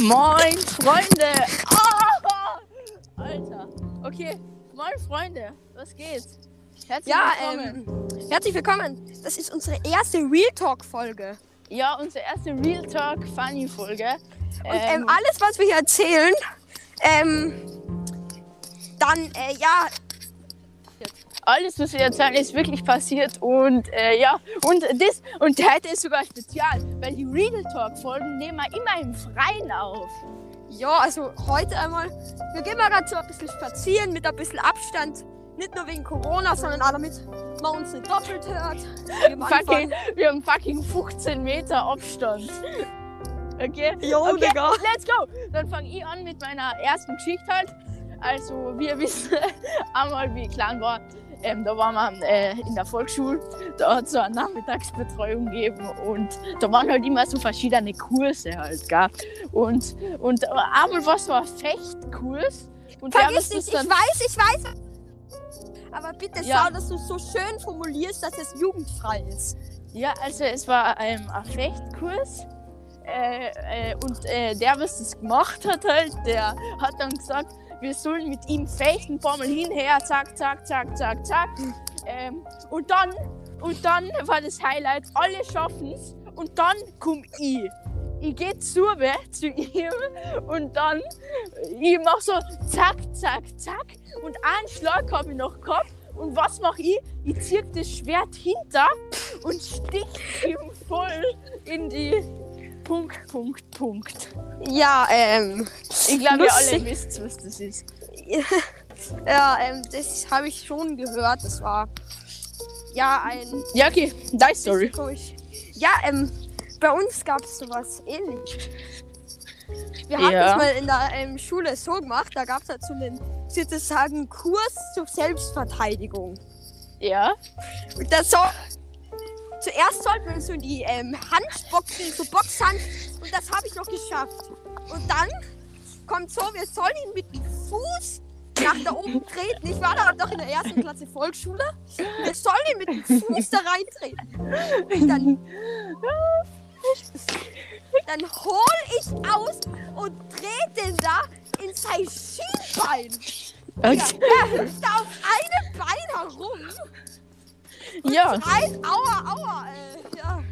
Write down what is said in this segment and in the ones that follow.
Moin, Freunde! Ah! Alter. Okay, moin, Freunde. Was geht? Herzlich Ja, willkommen. ähm, herzlich willkommen. Das ist unsere erste Real Talk Folge. Ja, unsere erste Real Talk Funny Folge. Und ähm, alles, was wir hier erzählen, ähm, dann, äh, ja, alles, was wir erzählen, ist wirklich passiert und äh, ja, und das und heute ist sogar spezial, weil die Real Talk Folgen nehmen wir immer im Freien auf. ja, also heute einmal, wir gehen mal gerade so ein bisschen spazieren mit ein bisschen Abstand. Nicht nur wegen Corona, sondern auch damit man uns nicht doppelt hört. Fucking, wir haben fucking 15 Meter Abstand. Okay? Jo, okay, Digga. let's go! Dann fange ich an mit meiner ersten Geschichte halt. Also, wir wissen einmal, wie ich klein war, ähm, da waren wir äh, in der Volksschule, da hat es so eine Nachmittagsbetreuung gegeben und da waren halt immer so verschiedene Kurse halt, gell? Und, und einmal war so ein Fechtkurs. Und Vergiss nicht, ich weiß, ich weiß. Aber bitte Ja. schau, dass du es so schön formulierst, dass es jugendfrei ist. Ja, also es war ähm, ein Fechtkurs. Äh, äh, und äh, der, was das gemacht hat, halt, der hat dann gesagt, wir sollen mit ihm fechten, Mal hinher, zack, zack, zack, zack, zack. Ähm, und dann, und dann war das Highlight, alle schaffen es und dann komm ich. Ich gehe zu, zu ihm und dann, ich mach so zack, zack, zack und einen Schlag habe ich noch gehabt. Und was mache ich? Ich ziehe das Schwert hinter und stich ihm voll in die Punkt, Punkt, Punkt. Ja, ähm, Ich glaube, ihr alle wisst, was das ist. ja, ähm, das habe ich schon gehört. Das war ja ein Ja, okay, deine Story. Ja, ähm, bei uns gab es sowas ähnliches. Wir haben Ja. das mal in der ähm, Schule so gemacht, da gab es halt so einen sozusagen Kurs zur Selbstverteidigung. Ja, Und das soll. Zuerst sollten wir so in die ähm, Handboxen, so Boxhand, und das habe ich noch geschafft. Und dann kommt so, wir sollen ihn mit dem Fuß nach da oben treten. Ich war da doch in der ersten Klasse Volksschule. Wir sollen ihn mit dem Fuß da reintreten. Und dann dann hol ich aus und dreh den da in sein Schienbein. Ja, okay. er hüpft da auf herum. Ja, Schreit, aua, aua. Äh, ja.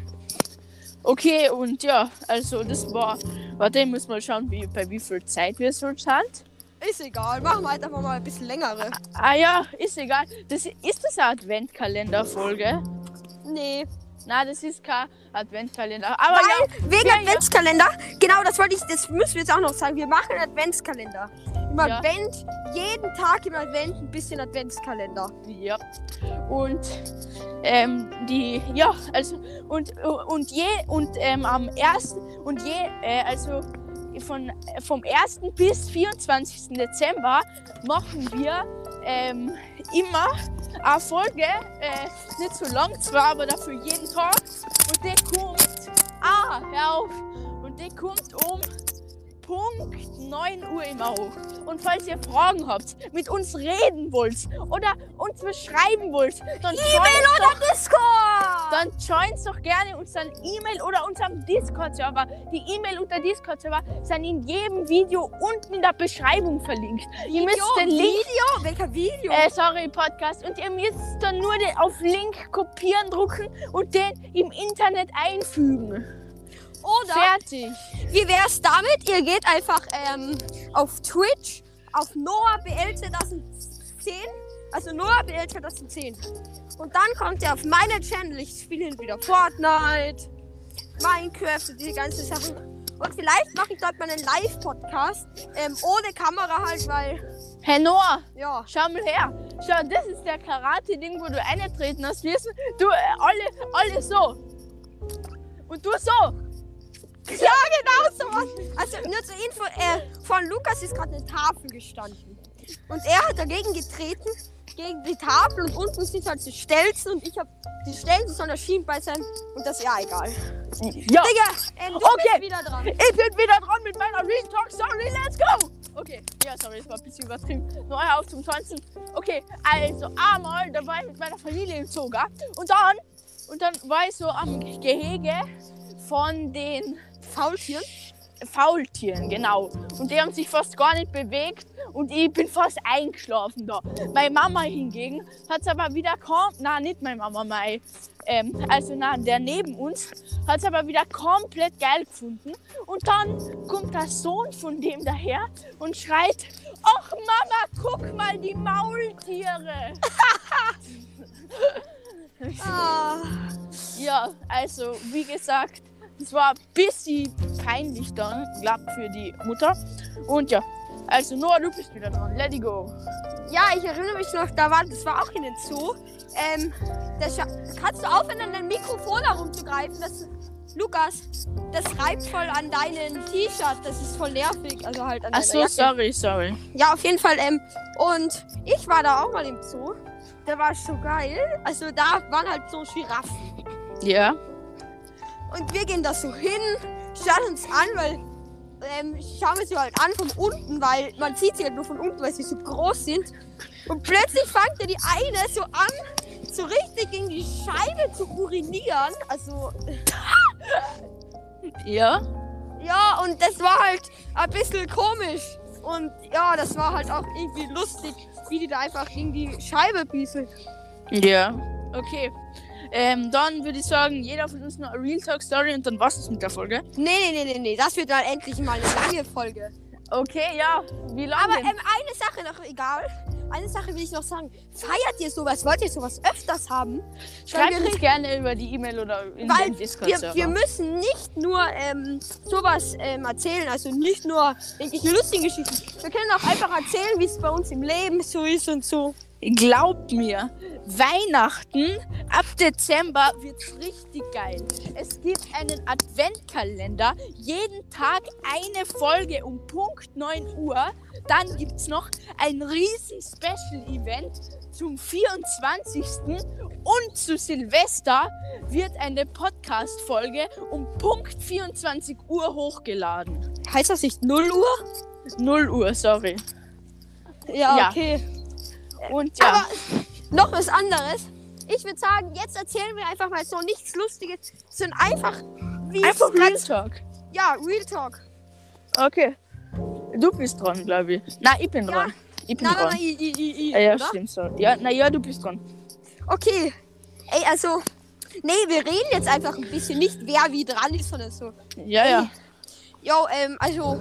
okay, und ja, also das war, warte, ich muss mal schauen, wie, bei wie viel Zeit wir so sind. Ist egal, machen wir halt einfach mal ein bisschen längere. Ah ja, ist egal. Das, ist das eine Adventkalender-Folge? Nee. Nein, das ist kein Adventkalender. Aber Weil, ja, wegen ja, ja. Adventskalender, genau, das wollte ich, das müssen wir jetzt auch noch sagen. Wir machen einen Adventskalender. Im Ja. Advent, jeden Tag im Advent ein bisschen Adventskalender. Ja. Und ähm, die, ja, also und und je und ähm, am ersten und je, äh, also von vom 1. bis 24. Dezember machen wir ähm, immer eine Folge, äh, nicht so lang zwar, aber dafür jeden Tag. Und die kommt, ah, hör auf, und die kommt um 9 Uhr immer hoch. Und falls ihr Fragen habt, mit uns reden wollt oder uns beschreiben wollt, dann E-Mail oder Discord! dann joint doch gerne unseren E-Mail oder unserem Discord-Server. Die E-Mail und der Discord-Server sind in jedem Video unten in der Beschreibung verlinkt. ihr müsst den Link, Video? Welcher Video? äh, sorry, Podcast, und ihr müsst dann nur den auf Link kopieren drucken und den im Internet einfügen. Oder Fertig. wie wär's damit? Ihr geht einfach ähm, auf Twitch, auf Noah BL 2010, also Noah BL 2010. Und dann kommt ihr auf meine Channel. Ich spiele wieder Fortnite, Minecraft und die ganzen Sachen. Und vielleicht mache ich dort mal einen Live-Podcast. Ähm, ohne Kamera halt, weil, Hey Noah, ja. schau mal her. Schau, das ist der Karate-Ding, wo du eingetreten hast. Wissen? Du, äh, alle, alle so. Und du so. Ja, genau sowas. Also nur zur Info, äh, von Lukas ist gerade eine Tafel gestanden. Und er hat dagegen getreten, gegen die Tafel und unten sind halt die Stelzen und ich habe die Stelzen sollen das Schienbein sein und das ist ja egal. Ja. Digga, ähm, du Okay. bist wieder dran. Ich bin wieder dran mit meiner Real Talk Story. Let's go! Okay, ja, sorry, das war ein bisschen übertrieben. Neu auf zum Tanzen. Okay, also einmal, da war ich mit meiner Familie im Zoo, gell? Und dann, und dann war ich so am Gehege von den Faultieren? Faultieren, genau. Und die haben sich fast gar nicht bewegt und ich bin fast eingeschlafen da. Meine Mama hingegen hat es aber wieder kaum, na nicht meine Mama, mein, ähm, also na, der neben uns, hat es aber wieder komplett geil gefunden. Und dann kommt der Sohn von dem daher und schreit, ach Mama, guck mal die Maultiere. Ah, Ja, also wie gesagt, es war ein bisschen peinlich dann, glaub für die Mutter. Und ja, also Noah, du bist wieder dran. Let it go. ja, ich erinnere mich noch, da war, das war auch in den Zoo. Ähm, das, kannst du aufhören, an dein Mikrofon herumzugreifen? Das, Lukas, das reibt voll an deinen T-Shirt. Das ist voll nervig. Also halt an Ach so, Jacke. sorry, sorry. Ja, auf jeden Fall. Ähm, und ich war da auch mal im Zoo. Der war so geil. Also da waren halt so Giraffen. Ja. Und wir gehen da so hin, schauen uns an, weil ähm, schauen wir sie halt an von unten, weil man sieht sie halt nur von unten, weil sie so groß sind. Und plötzlich fängt ja die eine so an, so richtig gegen die Scheibe zu urinieren. Also Ja. ja, und das war halt ein bisschen komisch. Und ja, das war halt auch irgendwie lustig, wie die da einfach gegen die Scheibe bieselt. Ja. Okay. Ähm, dann würde ich sagen, jeder von uns eine Real Talk Story und dann war's es mit der Folge. Nee, nee, nee, nee, nee, das wird dann endlich mal eine lange Folge. Okay, ja. Wie lange? Aber ähm, eine Sache noch, egal. Eine Sache will ich noch sagen. Feiert ihr sowas? Wollt ihr sowas öfters haben? Schreibt uns gerne über die E-Mail oder in Weil den discord wir, wir müssen nicht nur ähm, sowas ähm, erzählen, also nicht nur irgendwelche lustigen Geschichten. Wir können auch einfach erzählen, wie es bei uns im Leben so ist und so. Glaubt mir, Weihnachten ab Dezember wird's richtig geil. Es gibt einen Adventkalender, jeden Tag eine Folge um Punkt 9 Uhr. Dann gibt's noch ein riesig Special Event zum 24. und zu Silvester wird eine Podcast Folge um Punkt 24 Uhr hochgeladen. Heißt das nicht 0 Uhr? 0 Uhr, sorry. Ja, Ja. okay. Und ja, Aber noch was anderes. Ich würde sagen, jetzt erzählen wir einfach mal so nichts Lustiges, sondern einfach wie es einfach Real grad- Talk. Ja, Real Talk. Okay. Du bist dran, glaube ich. Na, ich bin Ja. dran. Ich bin Nein, nein, dran. nein, i, i, i, i, Ja, ja, oder? stimmt so. Ja, na ja, du bist dran. Okay. Ey, also. Nee, wir reden jetzt einfach ein bisschen nicht, wer wie dran ist, sondern so. Ja, ja. Jo, ähm, also.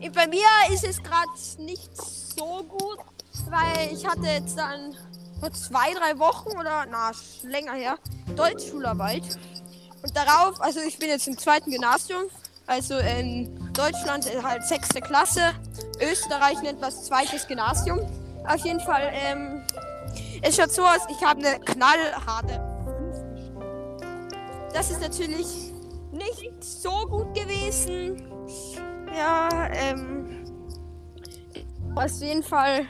eh, Bei mir ist es gerade nicht so gut, weil ich hatte jetzt dann vor zwei, drei Wochen oder, na, länger her, Deutschschularbeit. Und darauf, also ich bin jetzt im zweiten Gymnasium, also in Deutschland ist halt sechste Klasse, Österreich nennt das zweites Gymnasium. Auf jeden Fall, ähm, es schaut so aus, ich habe eine knallharte 5 geschrieben. Das ist natürlich nicht so gut gewesen. Ja, ähm. Auf jeden Fall.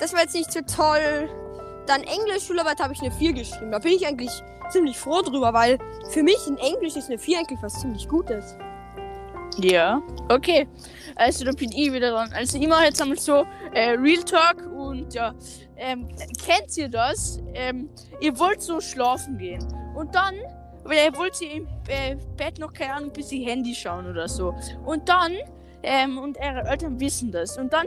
Das war jetzt nicht so toll. Dann Englisch, Schularbeit habe ich eine 4 geschrieben. Da bin ich eigentlich ziemlich froh drüber, weil für mich in Englisch ist eine 4 eigentlich was ziemlich Gutes. Ja. Okay. Also, da bin ich wieder dran. Also, mache jetzt einmal so äh, Real Talk und ja. Ähm, kennt ihr das? Ähm, ihr wollt so schlafen gehen und dann, weil ihr wollt ihr im äh, Bett noch keine Ahnung, bis ihr Handy schauen oder so. Und dann, ähm, und eure Eltern wissen das. Und dann,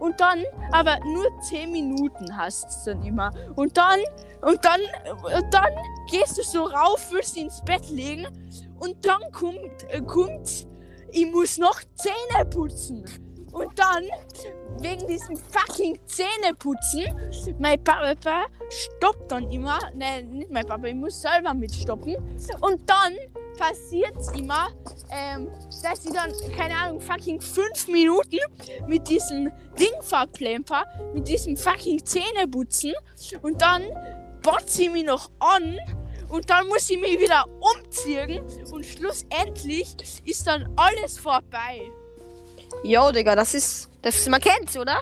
und dann, aber nur 10 Minuten hast es dann immer. Und dann, und dann, und dann gehst du so rauf, willst ins Bett legen und dann kommt, äh, kommt, ich muss noch Zähne putzen. Und dann, wegen diesem fucking Zähneputzen, mein Papa stoppt dann immer, nein, nicht mein Papa, ich muss selber mitstoppen. Und dann passiert es immer, ähm, dass ich dann, keine Ahnung, fucking fünf Minuten mit diesem Ding verplemper, mit diesem fucking Zähneputzen. Und dann botze ich mich noch an und dann muss ich mich wieder umziehen und schlussendlich ist dann alles vorbei. Jo, Digga, das ist. Das, man kennt's, oder?